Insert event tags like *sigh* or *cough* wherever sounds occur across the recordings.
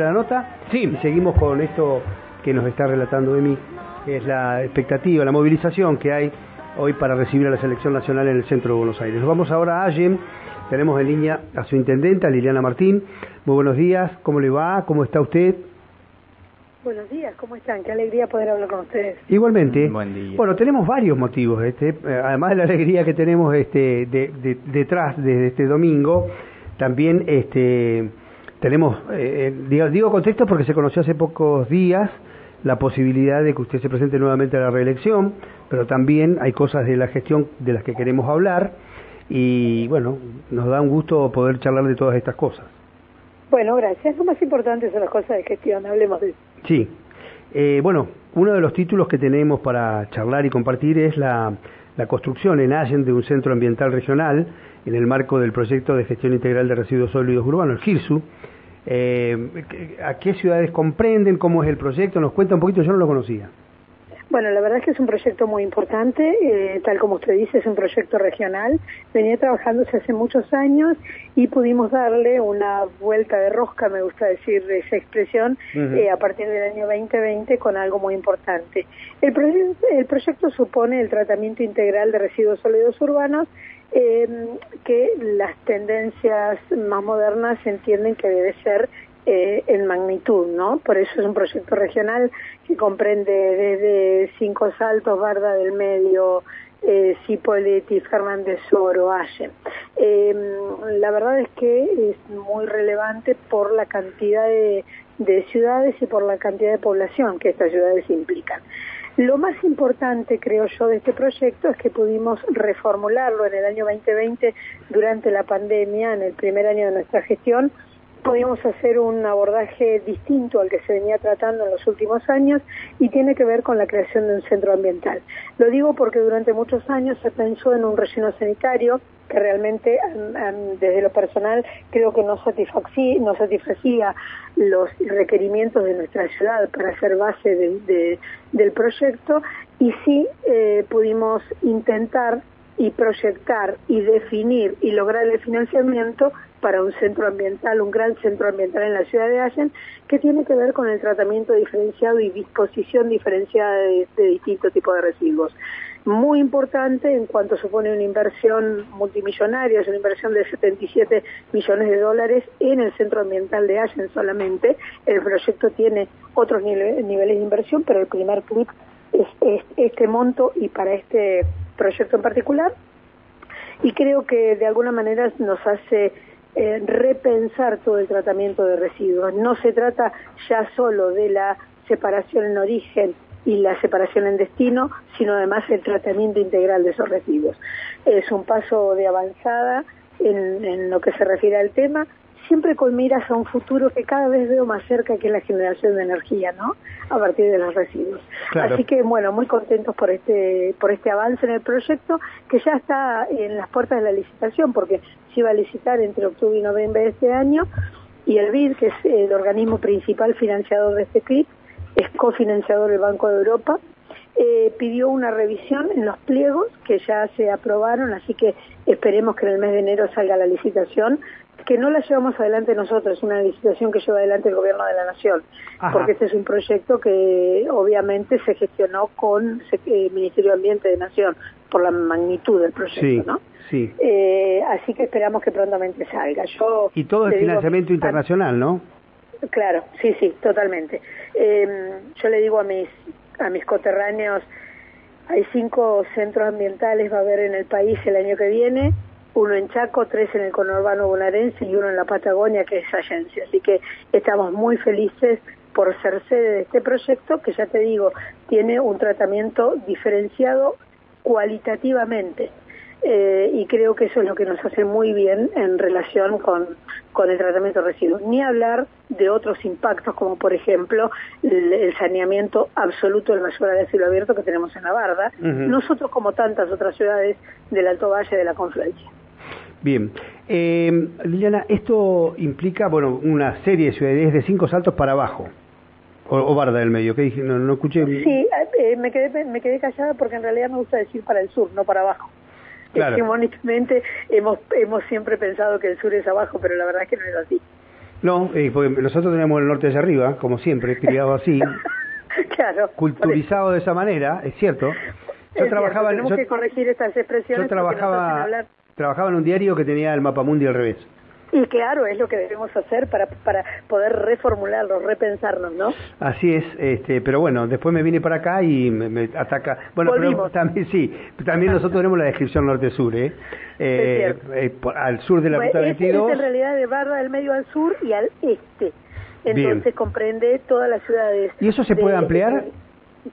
la nota. Sí. Y seguimos con esto que nos está relatando Emi, que es la expectativa, la movilización que hay hoy para recibir a la selección nacional en el centro de Buenos Aires. Nos vamos ahora a Allen, tenemos en línea a su intendenta, Liliana Martín. Muy buenos días, ¿cómo le va? ¿Cómo está usted? Buenos días, ¿cómo están? Qué alegría poder hablar con ustedes. Igualmente. Buen día. Bueno, tenemos varios motivos, este, eh, además de la alegría que tenemos este, de, de, detrás de este domingo, también este, tenemos, eh, eh, digo, digo contexto porque se conoció hace pocos días la posibilidad de que usted se presente nuevamente a la reelección, pero también hay cosas de la gestión de las que queremos hablar y bueno, nos da un gusto poder charlar de todas estas cosas. Bueno, gracias. Lo más importante son las cosas de gestión, hablemos de eso. Sí. Eh, bueno, uno de los títulos que tenemos para charlar y compartir es la, la construcción en Allen de un centro ambiental regional en el marco del proyecto de gestión integral de residuos sólidos urbanos, el GIRSU, eh, ¿A qué ciudades comprenden? ¿Cómo es el proyecto? Nos cuenta un poquito, yo no lo conocía. Bueno, la verdad es que es un proyecto muy importante, eh, tal como usted dice, es un proyecto regional. Venía trabajándose hace muchos años y pudimos darle una vuelta de rosca, me gusta decir esa expresión, eh, a partir del año 2020 con algo muy importante. El, el proyecto supone el tratamiento integral de residuos sólidos urbanos eh, que las tendencias más modernas entienden que debe ser eh, en magnitud, ¿no? Por eso es un proyecto regional que comprende desde Cinco Saltos, Barda del Medio, eh, Cipolletti, Fernández Oro, Aye. Eh, la verdad es que es muy relevante por la cantidad de ciudades y por la cantidad de población que estas ciudades implican. Lo más importante, creo yo, de este proyecto es que pudimos reformularlo en el año 2020 durante la pandemia, en el primer año de nuestra gestión, pudimos hacer un abordaje distinto al que se venía tratando en los últimos años y tiene que ver con la creación de un centro ambiental. Lo digo porque durante muchos años se pensó en un relleno sanitario que realmente desde lo personal creo que no satisfacía, no satisfacía los requerimientos de nuestra ciudad para ser base del proyecto y sí eh, pudimos intentar y proyectar y definir y lograr el financiamiento para un centro ambiental, un gran centro ambiental en la ciudad de Allen, que tiene que ver con el tratamiento diferenciado y disposición diferenciada de, de distintos tipos de residuos muy importante en cuanto supone una inversión multimillonaria, es una inversión de 77 millones de dólares en el centro ambiental de Allen solamente. El proyecto tiene otros niveles de inversión, pero el primer clip es, este monto y para este proyecto en particular. Y creo que de alguna manera nos hace eh, repensar todo el tratamiento de residuos. No se trata ya solo de la separación en origen y la separación en destino, sino además el tratamiento integral de esos residuos. Es un paso de avanzada en, en lo que se refiere al tema, siempre con miras a un futuro que cada vez veo más cerca, que es la generación de energía, ¿no? A partir de los residuos. Así que, bueno, muy contentos por este, por este avance en el proyecto, que ya está en las puertas de la licitación, porque se iba a licitar entre octubre y noviembre de este año, y el BID, que es el organismo principal financiador de este CLIP, es cofinanciador del Banco de Europa, eh, pidió una revisión en los pliegos que ya se aprobaron, así que esperemos que en el mes de enero salga la licitación, que no la llevamos adelante nosotros, es una licitación que lleva adelante el Gobierno de la Nación, porque este es un proyecto que obviamente se gestionó con el eh, Ministerio de Ambiente de Nación, por la magnitud del proyecto, ¿no? Sí. Eh, así que esperamos que prontamente salga. Yo y todo el financiamiento internacional, ¿no? Claro, sí, sí, totalmente. Eh, yo le digo a mis a mis coterráneos, hay cinco centros ambientales va a haber en el país el año que viene, uno en Chaco, tres en el conurbano bonaerense y uno en la Patagonia, que es Allense. Así que estamos muy felices por ser sede de este proyecto, que ya te digo, tiene un tratamiento diferenciado cualitativamente. Eh, y creo que eso es lo que nos hace muy bien en relación con, con el tratamiento de residuos. Ni hablar de otros impactos, como por ejemplo el, saneamiento absoluto del basura de cielo abierto que tenemos en la Barda, nosotros como tantas otras ciudades del Alto Valle de la Confluencia. Bien. Eh, Liliana, esto implica, bueno, una serie de ciudades de cinco saltos para abajo. O, Barda del medio, ¿qué dije? No, no escuché. Sí, eh, me, quedé, me quedé callada porque en realidad me gusta decir para el sur, no para abajo. Claro. Hegemónicamente hemos, hemos siempre pensado que el sur es abajo, pero la verdad es que no es así. No, eh, porque nosotros tenemos el norte hacia arriba, como siempre, criado así. *laughs* claro. Culturizado de esa manera, es cierto. Yo trabajaba tenemos que corregir estas expresiones. Yo trabajaba, trabajaba en un diario que tenía el mapa mundi al revés. Y claro, es lo que debemos hacer para, para poder reformularlo, repensarnos, ¿no? Así es, este, pero bueno, después me vine para acá y me, ataca. Bueno, pero *laughs* también sí, también nosotros tenemos la descripción norte-sur, ¿eh? eh, eh al sur de la ruta 22. Es, en realidad de Barra del Medio al sur y al este. Entonces comprende todas las ciudades. ¿Y eso se puede ampliar?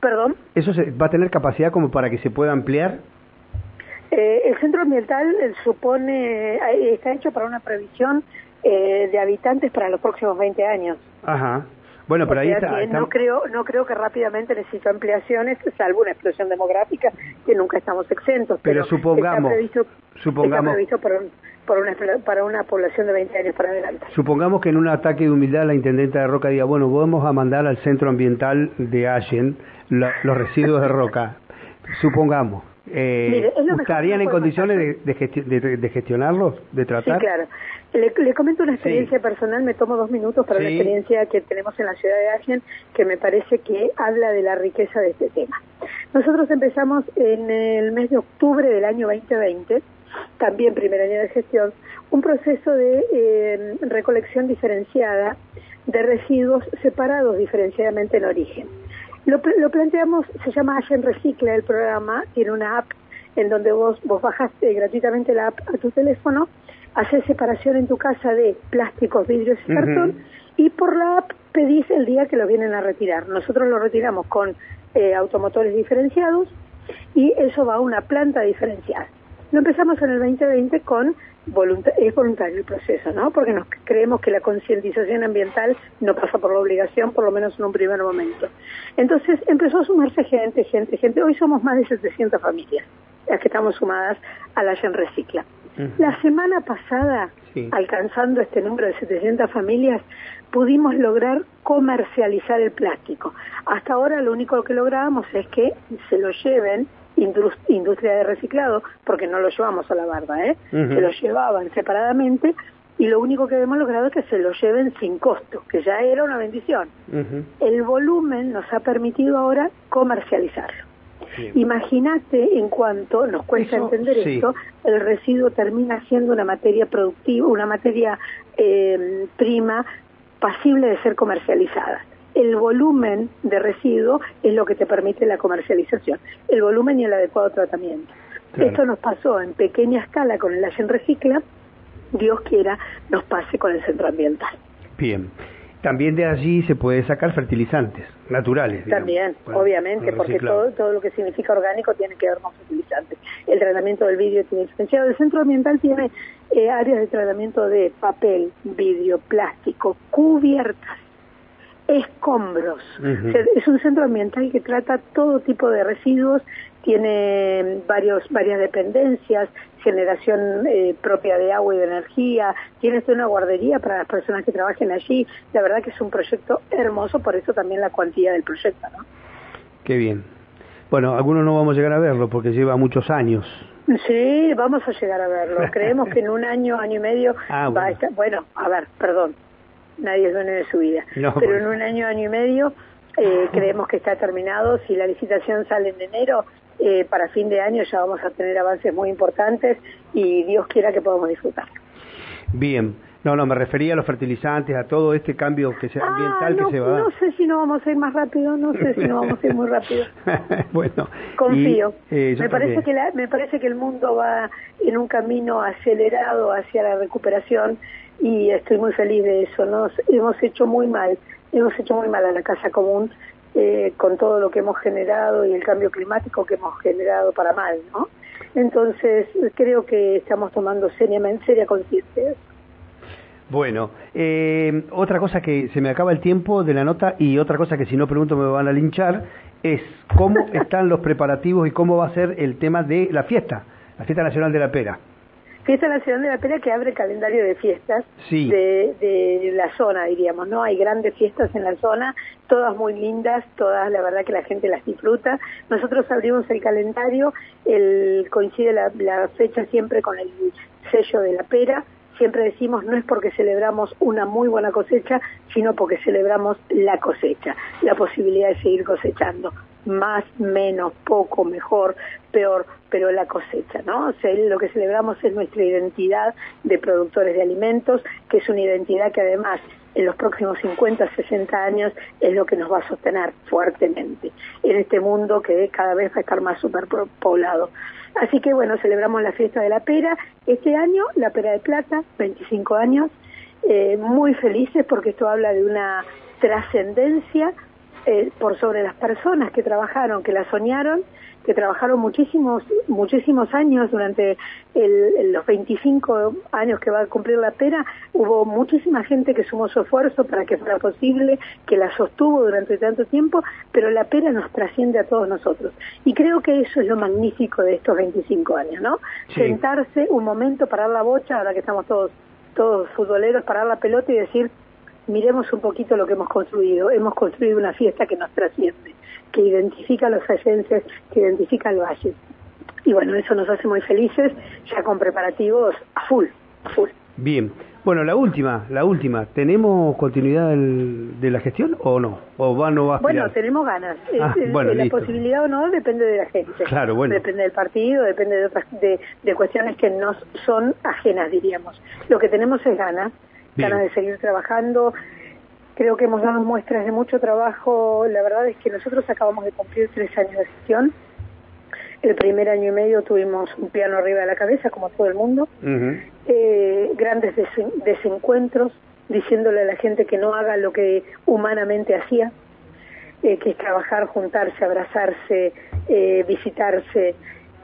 ¿Perdón? ¿Eso se, va a tener capacidad como para que se pueda ampliar? Eh, el centro ambiental eh, supone, eh, está hecho para una previsión de habitantes para los próximos 20 años. Ajá. Bueno, pero ahí está, No creo, no creo que rápidamente necesite ampliaciones, salvo una explosión demográfica que nunca estamos exentos. Pero, supongamos, está previsto, supongamos, por, una, para una población de 20 años para adelante. Supongamos que en un ataque de humildad la intendenta de Roca diga, bueno, vamos a mandar al centro ambiental de Allen los residuos de Roca. Supongamos. Eh, ¿Estarían en condiciones de, de, gestionarlos, de tratar? Sí, claro. Le, comento una experiencia personal, me tomo dos minutos para la experiencia que tenemos en la ciudad de Agen, que me parece que habla de la riqueza de este tema. Nosotros empezamos en el mes de octubre del año 2020, también primer año de gestión, un proceso de eh, recolección diferenciada de residuos separados diferenciadamente en origen. Lo, lo planteamos, se llama Allen Recicla el programa, tiene una app en donde vos, vos bajaste gratuitamente la app a tu teléfono, haces separación en tu casa de plásticos, vidrios y cartón, y por la app pedís el día que lo vienen a retirar. Nosotros lo retiramos con eh, automotores diferenciados y eso va a una planta diferenciada. Lo empezamos en el 2020 con es voluntario el proceso, ¿no? Porque nos creemos que la concientización ambiental no pasa por la obligación, por lo menos en un primer momento. Entonces empezó a sumarse gente, gente, gente. Hoy somos más de 700 familias las que estamos sumadas a la Gen Recicla. La semana pasada, alcanzando este número de 700 familias, pudimos lograr comercializar el plástico. Hasta ahora lo único que lográbamos es que se lo lleven industria de reciclado, porque no lo llevamos a la barba, ¿eh? se lo llevaban separadamente y lo único que hemos logrado es que se lo lleven sin costo, que ya era una bendición. El volumen nos ha permitido ahora comercializarlo. Imagínate en cuanto nos cuesta entender esto, el residuo termina siendo una materia productiva, una materia eh, prima pasible de ser comercializada el volumen de residuo es lo que te permite la comercialización, el volumen y el adecuado tratamiento. Esto nos pasó en pequeña escala con el Allen Recicla, Dios quiera nos pase con el centro ambiental. Bien. También de allí se puede sacar fertilizantes naturales. También, obviamente, porque todo, todo lo que significa orgánico tiene que ver con fertilizantes. El tratamiento del vidrio tiene diferenciado. El centro ambiental tiene eh, áreas de tratamiento de papel, vidrio, plástico, cubiertas escombros. es un centro ambiental que trata todo tipo de residuos, tiene varios, varias dependencias, generación eh, propia de agua y de energía, tiene una guardería para las personas que trabajen allí. La verdad que es un proyecto hermoso, por eso también la cuantía del proyecto. ¿no? Qué bien. Bueno, algunos no vamos a llegar a verlo porque lleva muchos años. Sí, vamos a llegar a verlo. *laughs* Creemos que en un año, año y medio ah, va a estar. Bueno, a ver, perdón, nadie es dueño de su vida. Pero en un año, año y medio, eh, creemos que está terminado. Si la licitación sale en enero, eh, para fin de año ya vamos a tener avances muy importantes y Dios quiera que podamos disfrutar. Bien. No, no, me refería a los fertilizantes, a todo este cambio que sea ambiental que se va a No sé si no vamos a ir más rápido, no sé si no vamos a ir muy rápido. *laughs* bueno, confío. Eh, me parece que me parece que el mundo va en un camino acelerado hacia la recuperación y estoy muy feliz de eso. Nos hemos hecho muy mal, hemos hecho muy mal a la casa común eh, con todo lo que hemos generado y el cambio climático que hemos generado para mal, ¿no? Entonces creo que estamos tomando seriamente seria conciencia. Bueno, eh, otra cosa que se me acaba el tiempo de la nota y otra cosa que si no pregunto me van a linchar es cómo *laughs* están los preparativos y cómo va a ser el tema de la fiesta, la fiesta nacional de la pera. Fiesta Nacional de la Pera que abre el calendario de fiestas de, de, la zona, diríamos, ¿no? Hay grandes fiestas en la zona, todas muy lindas, todas la verdad que la gente las disfruta. Nosotros abrimos el calendario, el, coincide la, fecha siempre con el sello de la pera, siempre decimos no es porque celebramos una muy buena cosecha, sino porque celebramos la cosecha, la posibilidad de seguir cosechando, más, menos, poco, mejor, peor, pero la cosecha, ¿no? Lo que celebramos es nuestra identidad de productores de alimentos, que es una identidad que además en los próximos 50, 60 años es lo que nos va a sostener fuertemente en este mundo que cada vez va a estar más superpoblado. Así que bueno, celebramos la fiesta de la pera. Este año, la pera de plata, 25 años, eh, muy felices porque esto habla de una trascendencia eh, por sobre las personas que trabajaron, que la soñaron que trabajaron muchísimos muchísimos años durante los 25 años que va a cumplir la pera hubo muchísima gente que sumó su esfuerzo para que fuera posible que la sostuvo durante tanto tiempo pero la pera nos trasciende a todos nosotros. Y creo que eso es lo magnífico de estos 25 años no sentarse un momento parar la bocha ahora que estamos todos todos futboleros parar la pelota y decir miremos un poquito lo que hemos construido hemos construido una fiesta que nos trasciende que identifica los allenses, que identifica el valle. Y bueno, eso nos hace muy felices, ya con preparativos a full, a full. Bien. Bueno, la última, la última. ¿Tenemos continuidad de la gestión o no? ¿O va no va a Bueno, tenemos ganas. Ah, bueno, la posibilidad o no depende de la gente. Claro, bueno. Depende del partido, depende de otras de, de cuestiones que no son ajenas, diríamos. Lo que tenemos es ganas, ganas de seguir trabajando, Creo que hemos dado muestras de mucho trabajo. La verdad es que nosotros acabamos de cumplir tres años de gestión. El primer año y medio tuvimos un piano arriba de la cabeza, como todo el mundo. eh, grandes desencuentros, diciéndole a la gente que no haga lo que humanamente hacía, eh, que es trabajar, juntarse, abrazarse, eh, visitarse.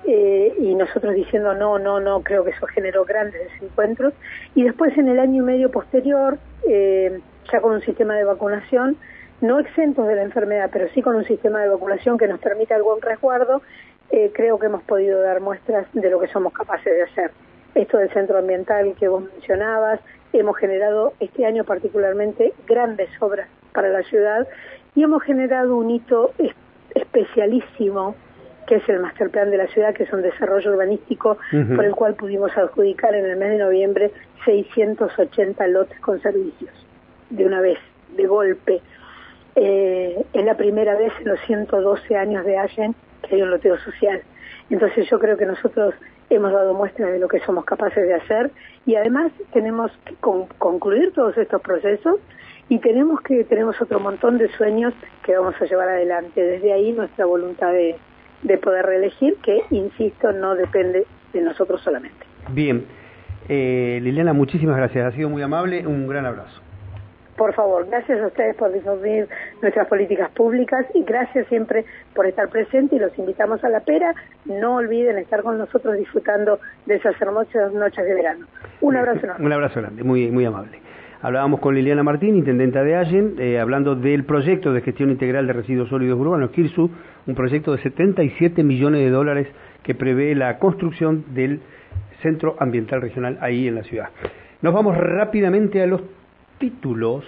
Eh, y nosotros diciendo no, no, no, creo que eso generó grandes desencuentros. Y después en el año y medio posterior, eh, ya con un sistema de vacunación, no exentos de la enfermedad, pero sí con un sistema de vacunación que nos permita algún resguardo, eh, creo que hemos podido dar muestras de lo que somos capaces de hacer. Esto del centro ambiental que vos mencionabas, hemos generado este año particularmente grandes obras para la ciudad y hemos generado un hito especialísimo que es el master plan de la ciudad, que es un desarrollo urbanístico por el cual pudimos adjudicar en el mes de noviembre 680 lotes con servicios de una vez, de golpe. Eh, es la primera vez en los 112 años de Allen que hay un loteo social. Entonces yo creo que nosotros hemos dado muestra de lo que somos capaces de hacer y además tenemos que concluir todos estos procesos y tenemos que tenemos otro montón de sueños que vamos a llevar adelante. Desde ahí nuestra voluntad de, de poder reelegir, que insisto no depende de nosotros solamente. Bien, eh, Liliana, muchísimas gracias. Ha sido muy amable. Un gran abrazo por favor, gracias a ustedes por difundir nuestras políticas públicas y gracias siempre por estar presente y los invitamos a la pera. No olviden estar con nosotros disfrutando de esas hermosas noches de verano. Un abrazo enorme. Un abrazo grande, muy, muy amable. Hablábamos con Liliana Martín, intendenta de Allen, eh, hablando del proyecto de gestión integral de residuos sólidos urbanos, KIRSU, un proyecto de 77 millones de dólares que prevé la construcción del Centro Ambiental Regional ahí en la ciudad. Nos vamos rápidamente a los títulos